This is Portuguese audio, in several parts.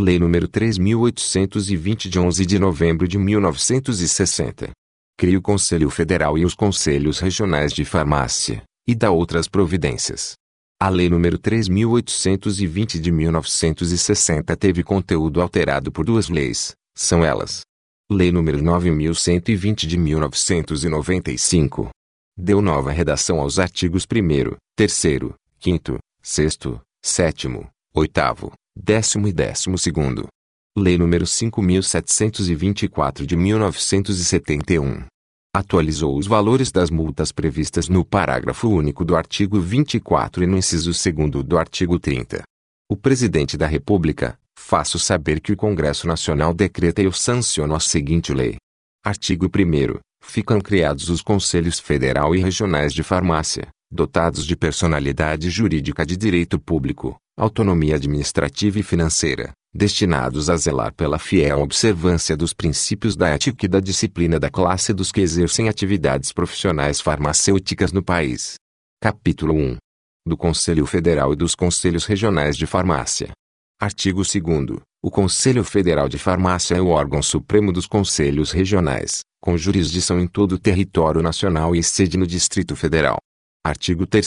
Lei nº 3.820 de 11 de novembro de 1960. Cria o Conselho Federal e os Conselhos Regionais de Farmácia, e dá outras providências. A Lei nº 3.820 de 1960 teve conteúdo alterado por duas leis, são elas. Lei nº 9.120 de 1995. Deu nova redação aos artigos 1º, 3º, 5º, 6º, 7º, 8º, décimo e décimo segundo. Lei nº 5.724 de 1971. Atualizou os valores das multas previstas no parágrafo único do artigo 24 e no inciso 2 do artigo 30. O Presidente da República, faço saber que o Congresso Nacional decreta e eu sanciono a seguinte lei. Artigo 1 Ficam criados os Conselhos Federal e Regionais de Farmácia, dotados de personalidade jurídica de direito público, autonomia administrativa e financeira, destinados a zelar pela fiel observância dos princípios da ética e da disciplina da classe dos que exercem atividades profissionais farmacêuticas no país. Capítulo 1. Do Conselho Federal e dos Conselhos Regionais de Farmácia. Artigo 2 O Conselho Federal de Farmácia é o órgão supremo dos conselhos regionais, com jurisdição em todo o território nacional e sede no Distrito Federal. Artigo 3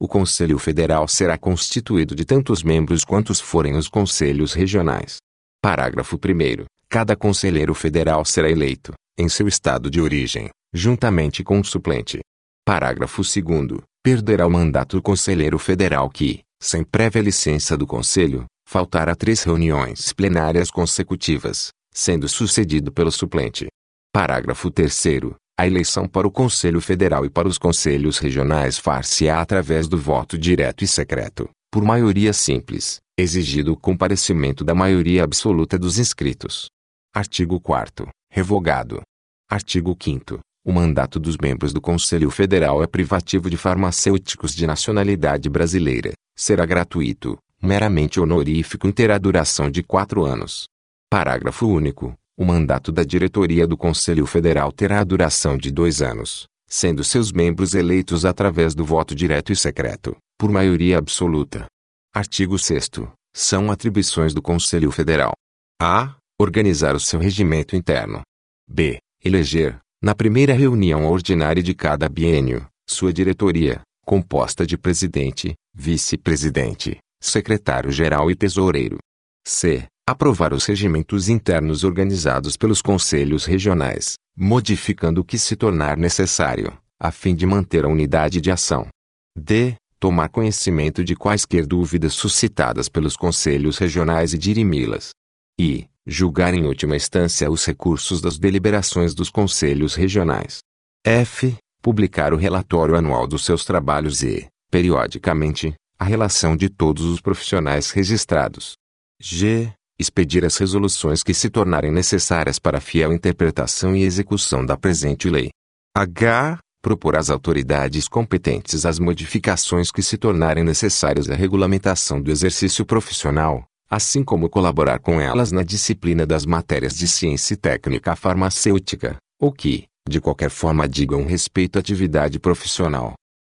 o Conselho Federal será constituído de tantos membros quantos forem os conselhos regionais. Parágrafo 1. Cada conselheiro federal será eleito, em seu estado de origem, juntamente com o suplente. Parágrafo 2. Perderá o mandato o conselheiro federal que, sem prévia licença do Conselho, faltar a três reuniões plenárias consecutivas, sendo sucedido pelo suplente. Parágrafo 3. A eleição para o Conselho Federal e para os Conselhos Regionais far-se-á através do voto direto e secreto, por maioria simples, exigido o comparecimento da maioria absoluta dos inscritos. Artigo 4 Revogado. Artigo 5 O mandato dos membros do Conselho Federal é privativo de farmacêuticos de nacionalidade brasileira, será gratuito, meramente honorífico e terá duração de quatro anos. Parágrafo único. O mandato da diretoria do Conselho Federal terá a duração de dois anos, sendo seus membros eleitos através do voto direto e secreto, por maioria absoluta. Artigo 6 São atribuições do Conselho Federal. A. Organizar o seu regimento interno. B. Eleger, na primeira reunião ordinária de cada biênio, sua diretoria, composta de presidente, vice-presidente, secretário-geral e tesoureiro. C aprovar os regimentos internos organizados pelos conselhos regionais, modificando o que se tornar necessário, a fim de manter a unidade de ação. D. Tomar conhecimento de quaisquer dúvidas suscitadas pelos conselhos regionais e dirimi-las. E. Julgar em última instância os recursos das deliberações dos conselhos regionais. F. Publicar o relatório anual dos seus trabalhos e, periodicamente, a relação de todos os profissionais registrados. G expedir as resoluções que se tornarem necessárias para a fiel interpretação e execução da presente lei. H. Propor às autoridades competentes as modificações que se tornarem necessárias à regulamentação do exercício profissional, assim como colaborar com elas na disciplina das matérias de ciência e técnica farmacêutica, ou que, de qualquer forma digam respeito à atividade profissional.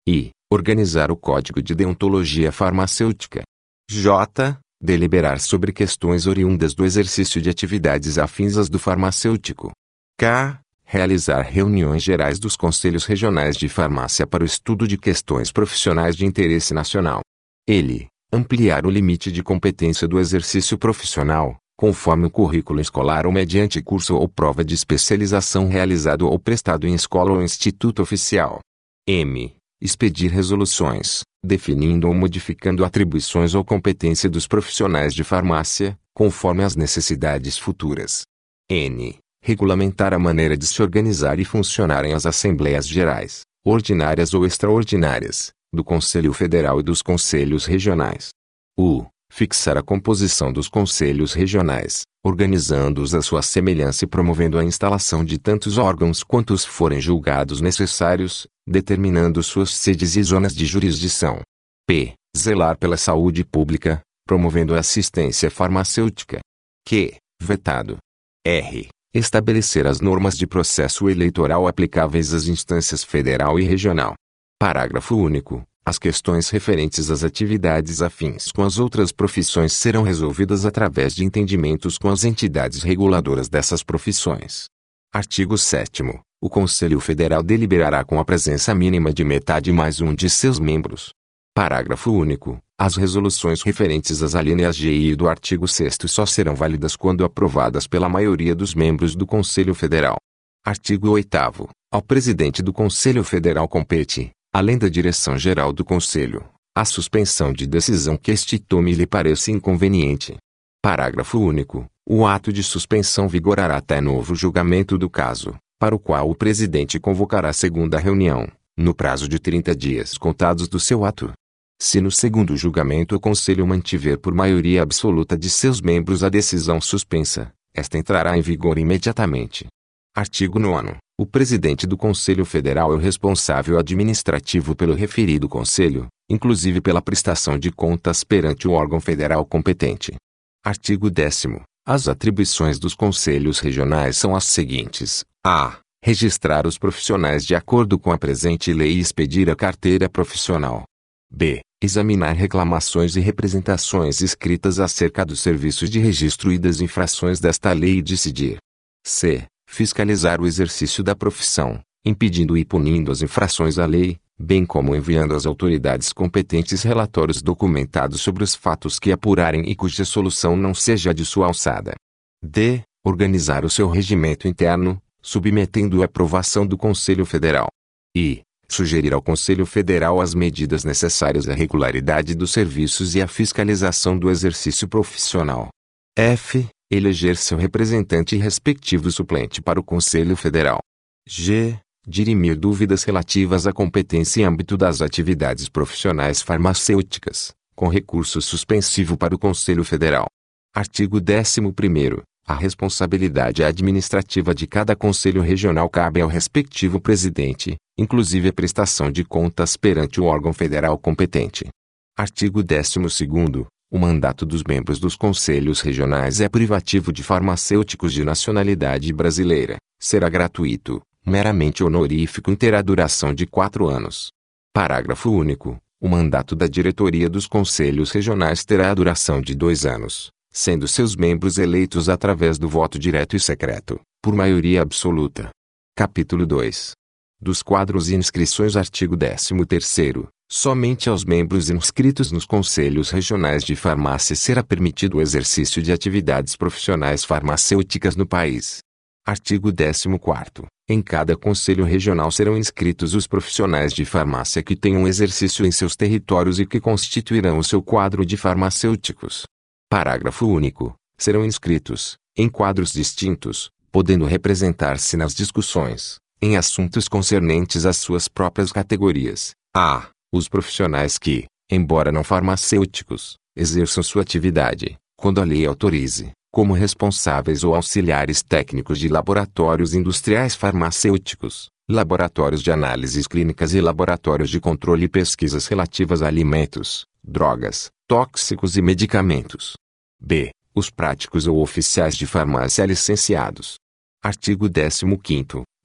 I. Organizar o Código de Deontologia Farmacêutica. J deliberar sobre questões oriundas do exercício de atividades afins às do farmacêutico. K. Realizar reuniões gerais dos conselhos regionais de farmácia para o estudo de questões profissionais de interesse nacional. Ele. Ampliar o limite de competência do exercício profissional, conforme o currículo escolar ou mediante curso ou prova de especialização realizado ou prestado em escola ou instituto oficial. M expedir resoluções, definindo ou modificando atribuições ou competência dos profissionais de farmácia, conforme as necessidades futuras. N. Regulamentar a maneira de se organizar e funcionarem as Assembleias Gerais, ordinárias ou extraordinárias, do Conselho Federal e dos Conselhos Regionais. U. Fixar a composição dos Conselhos Regionais, organizando-os à sua semelhança e promovendo a instalação de tantos órgãos quantos forem julgados necessários, determinando suas sedes e zonas de jurisdição. P. Zelar pela saúde pública, promovendo a assistência farmacêutica. Q. Vetado. R. Estabelecer as normas de processo eleitoral aplicáveis às instâncias federal e regional. Parágrafo único. As questões referentes às atividades afins com as outras profissões serão resolvidas através de entendimentos com as entidades reguladoras dessas profissões. Artigo 7 O Conselho Federal deliberará com a presença mínima de metade mais um de seus membros. Parágrafo único. As resoluções referentes às alíneas G e I do artigo 6 só serão válidas quando aprovadas pela maioria dos membros do Conselho Federal. Artigo 8 Ao presidente do Conselho Federal compete, além da direção-geral do Conselho, a suspensão de decisão que este tome lhe pareça inconveniente. Parágrafo único. O ato de suspensão vigorará até novo julgamento do caso, para o qual o presidente convocará segunda reunião, no prazo de 30 dias contados do seu ato. Se no segundo julgamento o Conselho mantiver por maioria absoluta de seus membros a decisão suspensa, esta entrará em vigor imediatamente. Artigo 9. O presidente do Conselho Federal é o responsável administrativo pelo referido Conselho, inclusive pela prestação de contas perante o órgão federal competente. Artigo 10. As atribuições dos conselhos regionais são as seguintes: a. Registrar os profissionais de acordo com a presente lei e expedir a carteira profissional. b. Examinar reclamações e representações escritas acerca dos serviços de registro e das infrações desta lei e decidir. c fiscalizar o exercício da profissão, impedindo e punindo as infrações à lei, bem como enviando às autoridades competentes relatórios documentados sobre os fatos que apurarem e cuja solução não seja de sua alçada. D. Organizar o seu regimento interno, submetendo-o à aprovação do Conselho Federal. E. Sugerir ao Conselho Federal as medidas necessárias à regularidade dos serviços e à fiscalização do exercício profissional. F eleger seu representante e respectivo suplente para o Conselho Federal. G. Dirimir dúvidas relativas à competência em âmbito das atividades profissionais farmacêuticas, com recurso suspensivo para o Conselho Federal. Artigo 11. A responsabilidade administrativa de cada conselho regional cabe ao respectivo presidente, inclusive a prestação de contas perante o órgão federal competente. Artigo 12. O mandato dos membros dos conselhos regionais é privativo de farmacêuticos de nacionalidade brasileira. Será gratuito, meramente honorífico e terá duração de quatro anos. Parágrafo único. O mandato da diretoria dos conselhos regionais terá a duração de dois anos, sendo seus membros eleitos através do voto direto e secreto, por maioria absoluta. Capítulo 2. Dos quadros e inscrições Artigo 13 Somente aos membros inscritos nos conselhos regionais de farmácia será permitido o exercício de atividades profissionais farmacêuticas no país. Artigo 14. Em cada conselho regional serão inscritos os profissionais de farmácia que tenham exercício em seus territórios e que constituirão o seu quadro de farmacêuticos. Parágrafo único. Serão inscritos, em quadros distintos, podendo representar-se nas discussões, em assuntos concernentes às suas próprias categorias. A. Os profissionais que, embora não farmacêuticos, exerçam sua atividade, quando a lei autorize, como responsáveis ou auxiliares técnicos de laboratórios industriais farmacêuticos, laboratórios de análises clínicas e laboratórios de controle e pesquisas relativas a alimentos, drogas, tóxicos e medicamentos. B. Os práticos ou oficiais de farmácia licenciados. Artigo 15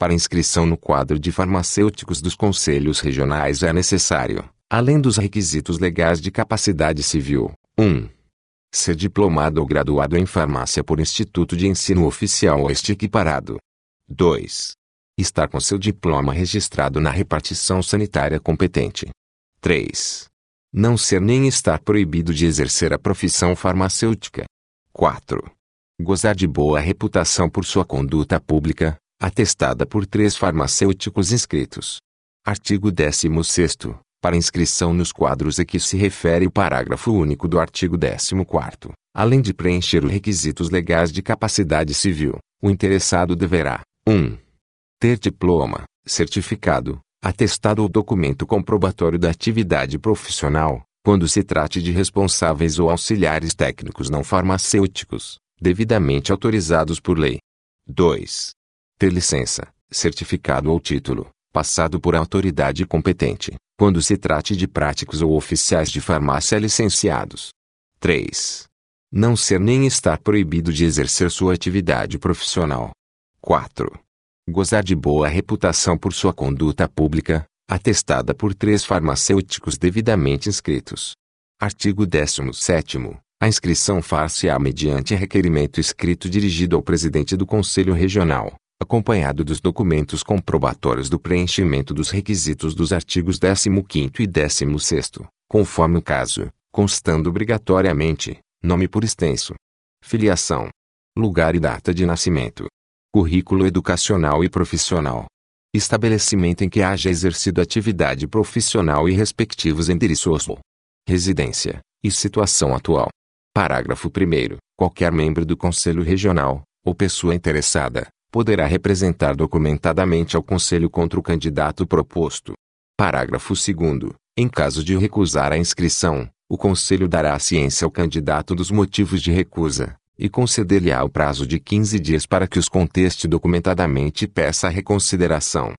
para inscrição no quadro de farmacêuticos dos conselhos regionais é necessário, além dos requisitos legais de capacidade civil, 1. Ser diplomado ou graduado em farmácia por instituto de ensino oficial ou este equiparado. 2. Estar com seu diploma registrado na repartição sanitária competente. 3. Não ser nem estar proibido de exercer a profissão farmacêutica. 4. Gozar de boa reputação por sua conduta pública, atestada por três farmacêuticos inscritos. Artigo 16 para inscrição nos quadros a que se refere o parágrafo único do artigo 14 além de preencher os requisitos legais de capacidade civil, o interessado deverá 1. ter diploma, certificado, atestado ou documento comprobatório da atividade profissional, quando se trate de responsáveis ou auxiliares técnicos não farmacêuticos, devidamente autorizados por lei. 2 ter licença, certificado ou título, passado por autoridade competente, quando se trate de práticos ou oficiais de farmácia licenciados. 3. Não ser nem estar proibido de exercer sua atividade profissional. 4. Gozar de boa reputação por sua conduta pública, atestada por três farmacêuticos devidamente inscritos. Artigo 17 a inscrição far-se-á mediante requerimento escrito dirigido ao presidente do Conselho Regional, acompanhado dos documentos comprobatórios do preenchimento dos requisitos dos artigos 15 e 16, conforme o caso, constando obrigatoriamente, nome por extenso, filiação, lugar e data de nascimento, currículo educacional e profissional, estabelecimento em que haja exercido atividade profissional e respectivos endereços, residência e situação atual. Parágrafo 1 Qualquer membro do Conselho Regional, ou pessoa interessada, poderá representar documentadamente ao Conselho contra o candidato proposto. Parágrafo 2 Em caso de recusar a inscrição, o Conselho dará ciência ao candidato dos motivos de recusa, e conceder-lhe-á o prazo de 15 dias para que os conteste documentadamente e peça a reconsideração.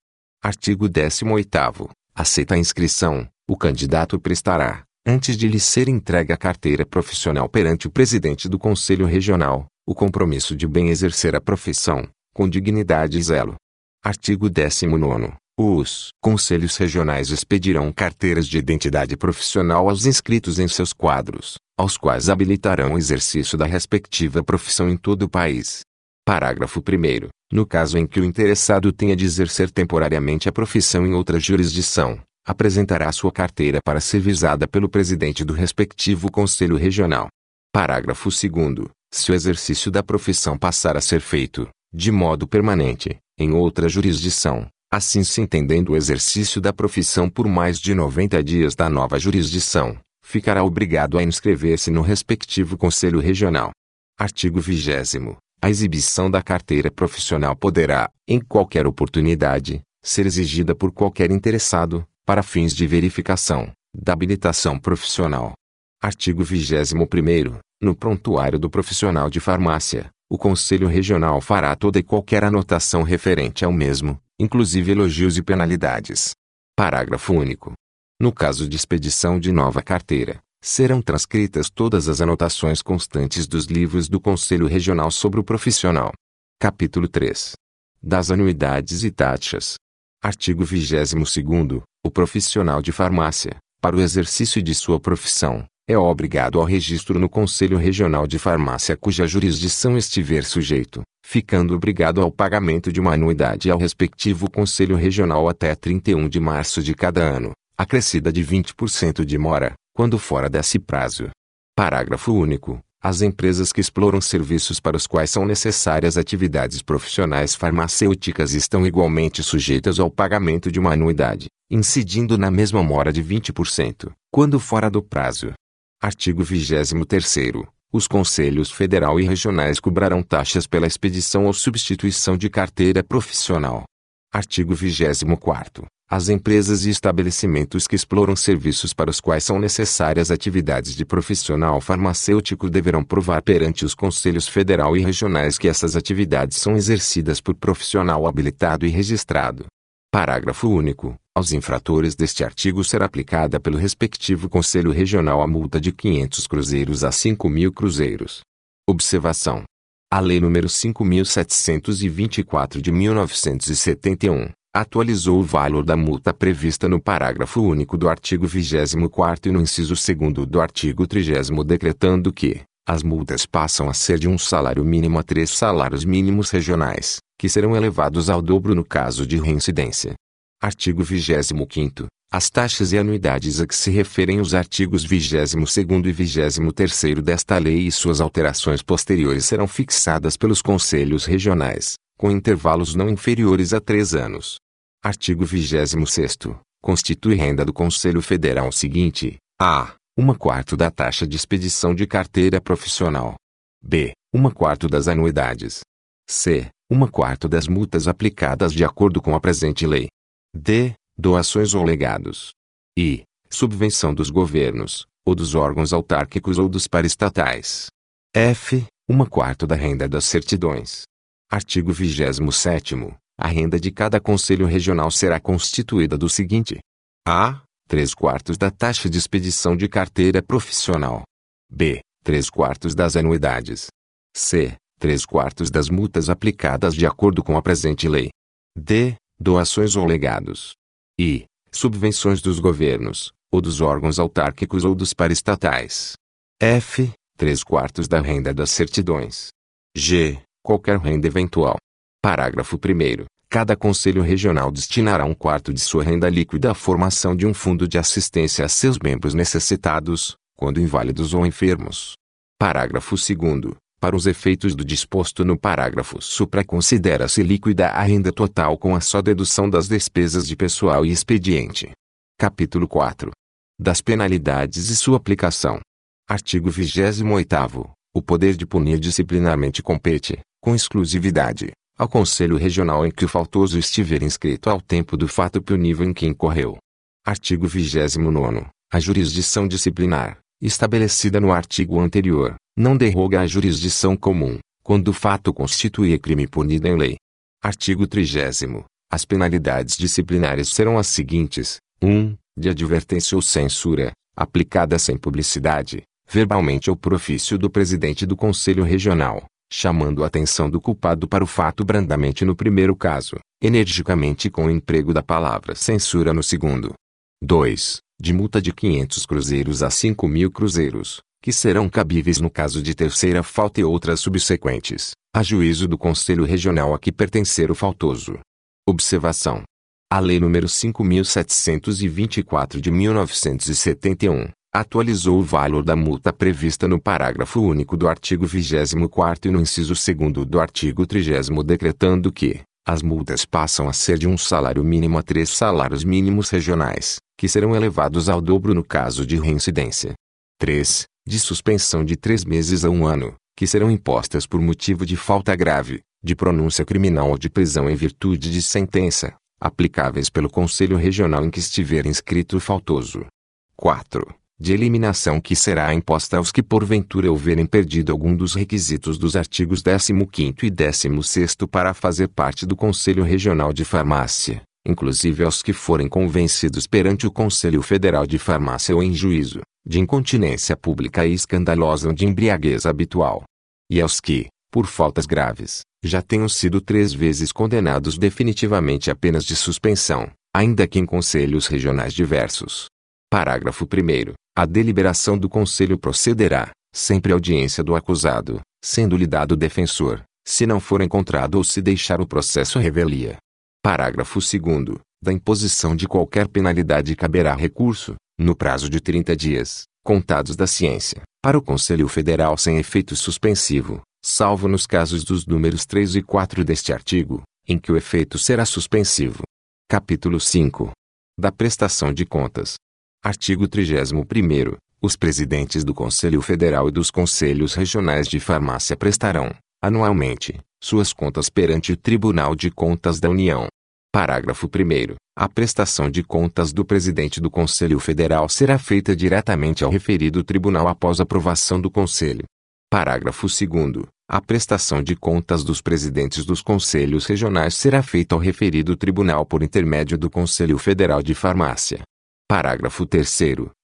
Artigo 18 Aceita a inscrição, o candidato prestará, antes de lhe ser entregue a carteira profissional perante o presidente do Conselho Regional, o compromisso de bem exercer a profissão, com dignidade e zelo. Artigo 19. Os conselhos regionais expedirão carteiras de identidade profissional aos inscritos em seus quadros, aos quais habilitarão o exercício da respectiva profissão em todo o país. Parágrafo 1. No caso em que o interessado tenha de exercer temporariamente a profissão em outra jurisdição, apresentará sua carteira para ser visada pelo presidente do respectivo Conselho Regional. Parágrafo 2. Se o exercício da profissão passar a ser feito, de modo permanente, em outra jurisdição, assim se entendendo o exercício da profissão por mais de 90 dias da nova jurisdição, ficará obrigado a inscrever-se no respectivo Conselho Regional. Artigo 20. A exibição da carteira profissional poderá, em qualquer oportunidade, ser exigida por qualquer interessado, para fins de verificação da habilitação profissional. Artigo 21 No prontuário do profissional de farmácia, o Conselho Regional fará toda e qualquer anotação referente ao mesmo, inclusive elogios e penalidades. Parágrafo único. No caso de expedição de nova carteira, serão transcritas todas as anotações constantes dos livros do Conselho Regional sobre o profissional. Capítulo 3. Das anuidades e taxas. Artigo 22 o profissional de farmácia, para o exercício de sua profissão, é obrigado ao registro no Conselho Regional de Farmácia cuja jurisdição estiver sujeito, ficando obrigado ao pagamento de uma anuidade ao respectivo Conselho Regional até 31 de março de cada ano, acrescida de 20% de mora, quando fora desse prazo. Parágrafo único. As empresas que exploram serviços para os quais são necessárias atividades profissionais farmacêuticas estão igualmente sujeitas ao pagamento de uma anuidade, incidindo na mesma mora de 20%, quando fora do prazo. Artigo 23 Os conselhos federal e regionais cobrarão taxas pela expedição ou substituição de carteira profissional. Artigo 24 as empresas e estabelecimentos que exploram serviços para os quais são necessárias atividades de profissional farmacêutico deverão provar perante os conselhos federal e regionais que essas atividades são exercidas por profissional habilitado e registrado. Parágrafo único. Aos infratores deste artigo será aplicada pelo respectivo Conselho Regional a multa de 500 cruzeiros a 5 mil cruzeiros. Observação. A Lei nº 5.724 de 1971 atualizou o valor da multa prevista no parágrafo único do artigo 24 e no inciso 2 do artigo 30 decretando que as multas passam a ser de um salário mínimo a três salários mínimos regionais, que serão elevados ao dobro no caso de reincidência. Artigo 25 As taxas e anuidades a que se referem os artigos 22 e 23 desta lei e suas alterações posteriores serão fixadas pelos conselhos regionais, com intervalos não inferiores a três anos. Artigo 26 Constitui renda do Conselho Federal o seguinte, a. Uma quarto da taxa de expedição de carteira profissional. b. Uma quarto das anuidades. c. Uma quarto das multas aplicadas de acordo com a presente lei. D. Doações ou legados. e. Subvenção dos governos, ou dos órgãos autárquicos ou dos paraestatais. f. Uma quarto da renda das certidões. Artigo 27 A renda de cada conselho regional será constituída do seguinte: A. 3 quartos da taxa de expedição de carteira profissional. B. 3 quartos das anuidades. C. 3 quartos das multas aplicadas de acordo com a presente lei. D. Doações ou legados. E. subvenções dos governos, ou dos órgãos autárquicos ou dos paraestatais. F. 3 quartos da renda das certidões. G. Qualquer renda eventual. Parágrafo 1 Cada Conselho Regional destinará um quarto de sua renda líquida à formação de um fundo de assistência a seus membros necessitados, quando inválidos ou enfermos. Parágrafo 2 Para os efeitos do disposto no parágrafo supra considera-se líquida a renda total com a só dedução das despesas de pessoal e expediente. Capítulo 4 Das penalidades e sua aplicação. Artigo 28 O poder de punir disciplinarmente compete, com exclusividade, ao Conselho Regional em que o faltoso estiver inscrito ao tempo do fato punível em que incorreu. Artigo 29. A jurisdição disciplinar, estabelecida no artigo anterior, não derroga a jurisdição comum, quando o fato constitui crime punido em lei. Artigo 30. As penalidades disciplinares serão as seguintes: 1. De advertência ou censura, aplicada sem publicidade, verbalmente ou por ofício do presidente do Conselho Regional, chamando a atenção do culpado para o fato brandamente no primeiro caso, energicamente com o emprego da palavra censura no segundo. 2. De multa de 500 cruzeiros a 5 mil cruzeiros, que serão cabíveis no caso de terceira falta e outras subsequentes, a juízo do Conselho Regional a que pertencer o faltoso. Observação. A Lei nº 5.724 de 1971, atualizou o valor da multa prevista no parágrafo único do artigo 24 e no inciso 2 do artigo 30 decretando que as multas passam a ser de um salário mínimo a três salários mínimos regionais, que serão elevados ao dobro no caso de reincidência. 3. De suspensão de três meses a um ano, que serão impostas por motivo de falta grave, de pronúncia criminal ou de prisão em virtude de sentença, aplicáveis pelo Conselho Regional em que estiver inscrito o faltoso. 4 de eliminação que será imposta aos que porventura houverem perdido algum dos requisitos dos artigos 15 e 16 para fazer parte do Conselho Regional de Farmácia, inclusive aos que forem convencidos perante o Conselho Federal de Farmácia ou em juízo, de incontinência pública e escandalosa ou de embriaguez habitual. E aos que, por faltas graves, já tenham sido três vezes condenados definitivamente a penas de suspensão, ainda que em conselhos regionais diversos. Parágrafo 1 a deliberação do Conselho procederá, sempre à audiência do acusado, sendo-lhe dado defensor, se não for encontrado ou se deixar o processo revelia. Parágrafo 2 Da imposição de qualquer penalidade caberá recurso, no prazo de 30 dias, contados da ciência, para o Conselho Federal sem efeito suspensivo, salvo nos casos dos números 3 e 4 deste artigo, em que o efeito será suspensivo. Capítulo 5 Da prestação de contas. Artigo 31 Os presidentes do Conselho Federal e dos Conselhos Regionais de Farmácia prestarão, anualmente, suas contas perante o Tribunal de Contas da União. Parágrafo 1 A prestação de contas do presidente do Conselho Federal será feita diretamente ao referido tribunal após aprovação do Conselho. Parágrafo 2 A prestação de contas dos presidentes dos conselhos regionais será feita ao referido tribunal por intermédio do Conselho Federal de Farmácia. Parágrafo 3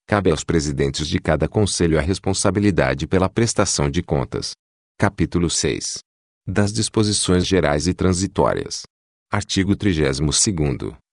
Cabe aos presidentes de cada conselho a responsabilidade pela prestação de contas. Capítulo 6. Das disposições gerais e transitórias. Artigo 32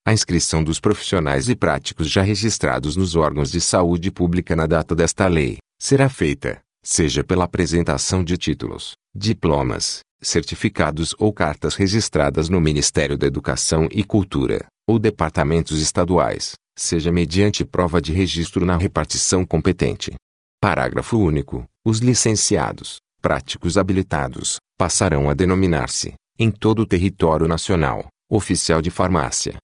A inscrição dos profissionais e práticos já registrados nos órgãos de saúde pública na data desta lei, será feita, seja pela apresentação de títulos, diplomas, certificados ou cartas registradas no Ministério da Educação e Cultura, ou departamentos estaduais, seja mediante prova de registro na repartição competente. Parágrafo único. Os licenciados, práticos habilitados, passarão a denominar-se, em todo o território nacional, oficial de farmácia.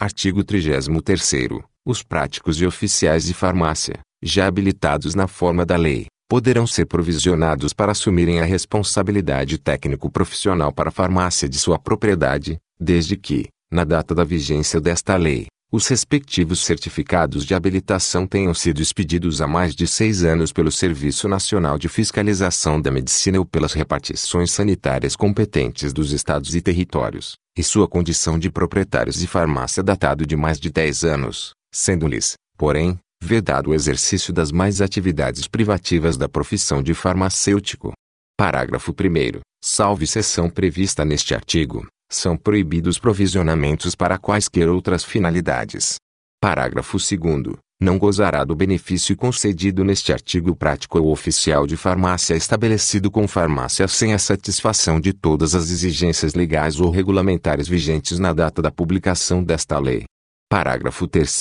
Artigo 33 Os práticos e oficiais de farmácia, já habilitados na forma da lei, poderão ser provisionados para assumirem a responsabilidade técnico-profissional para a farmácia de sua propriedade, desde que, na data da vigência desta lei, os respectivos certificados de habilitação tenham sido expedidos há mais de seis anos pelo Serviço Nacional de Fiscalização da Medicina ou pelas repartições sanitárias competentes dos estados e territórios, e sua condição de proprietários de farmácia datado de mais de dez anos, sendo-lhes, porém, vedado o exercício das mais atividades privativas da profissão de farmacêutico. Parágrafo 1. Salve seção prevista neste artigo, são proibidos provisionamentos para quaisquer outras finalidades. Parágrafo 2 não gozará do benefício concedido neste artigo prático ou oficial de farmácia estabelecido com farmácia sem a satisfação de todas as exigências legais ou regulamentares vigentes na data da publicação desta lei. Parágrafo 3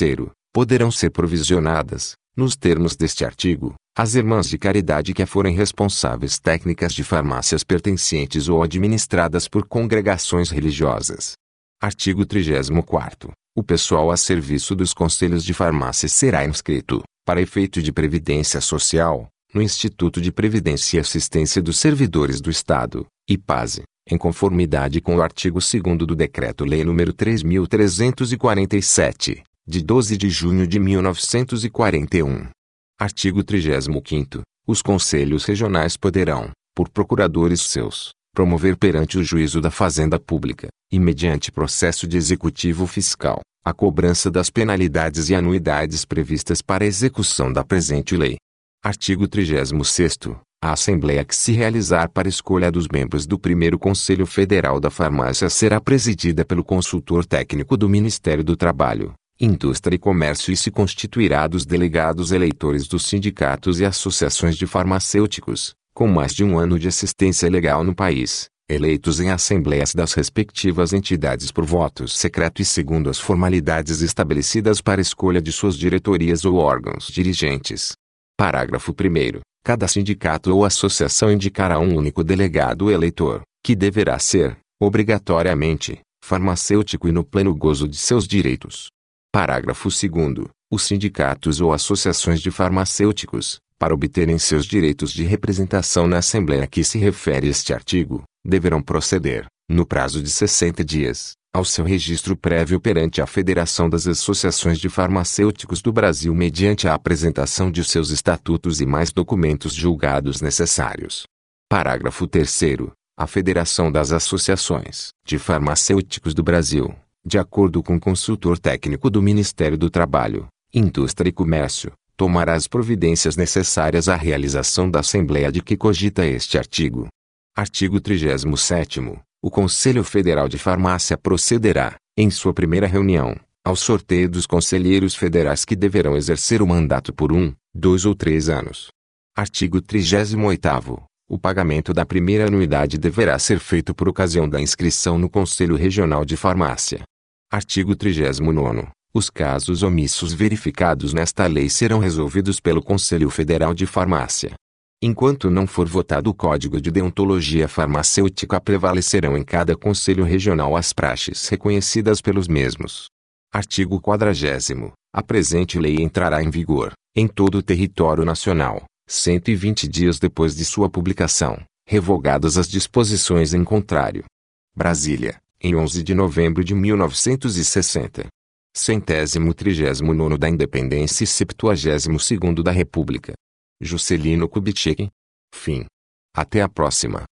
Poderão ser provisionadas, nos termos deste artigo, as irmãs de caridade que forem responsáveis técnicas de farmácias pertencentes ou administradas por congregações religiosas. Artigo 34 o pessoal a serviço dos conselhos de farmácia será inscrito, para efeito de previdência social, no Instituto de Previdência e Assistência dos Servidores do Estado, IPASE, em conformidade com o artigo 2 do Decreto-Lei nº 3.347, de 12 de junho de 1941. Artigo 35 Os conselhos regionais poderão, por procuradores seus, promover perante o juízo da Fazenda Pública, e mediante processo de executivo fiscal, a cobrança das penalidades e anuidades previstas para a execução da presente lei. Artigo 36 a Assembleia que se realizar para escolha dos membros do primeiro Conselho Federal da Farmácia será presidida pelo consultor técnico do Ministério do Trabalho, Indústria e Comércio e se constituirá dos delegados eleitores dos sindicatos e associações de farmacêuticos, com mais de um ano de assistência legal no país, eleitos em assembleias das respectivas entidades por voto secreto e segundo as formalidades estabelecidas para escolha de suas diretorias ou órgãos dirigentes. Parágrafo 1 Cada sindicato ou associação indicará um único delegado eleitor, que deverá ser, obrigatoriamente, farmacêutico e no pleno gozo de seus direitos. Parágrafo 2 Os sindicatos ou associações de farmacêuticos, para obterem seus direitos de representação na Assembleia a que se refere este artigo, deverão proceder, no prazo de 60 dias, ao seu registro prévio perante a Federação das Associações de Farmacêuticos do Brasil mediante a apresentação de seus estatutos e mais documentos julgados necessários. Parágrafo 3 A Federação das Associações de Farmacêuticos do Brasil, de acordo com o consultor técnico do Ministério do Trabalho, Indústria e Comércio, tomará as providências necessárias à realização da Assembleia de que cogita este artigo. Artigo 37 O Conselho Federal de Farmácia procederá, em sua primeira reunião, ao sorteio dos conselheiros federais que deverão exercer o mandato por um, dois ou três anos. Artigo 38 O pagamento da primeira anuidade deverá ser feito por ocasião da inscrição no Conselho Regional de Farmácia. Artigo 39 os casos omissos verificados nesta lei serão resolvidos pelo Conselho Federal de Farmácia. Enquanto não for votado o Código de Deontologia Farmacêutica prevalecerão em cada Conselho Regional as praxes reconhecidas pelos mesmos. Artigo 40 A presente lei entrará em vigor, em todo o território nacional, 120 dias depois de sua publicação, revogadas as disposições em contrário. Brasília, em 11 de novembro de 1960 centésimo trigésimo nono da Independência e septuagésimo segundo da República. Juscelino Kubitschek. Fim. Até a próxima.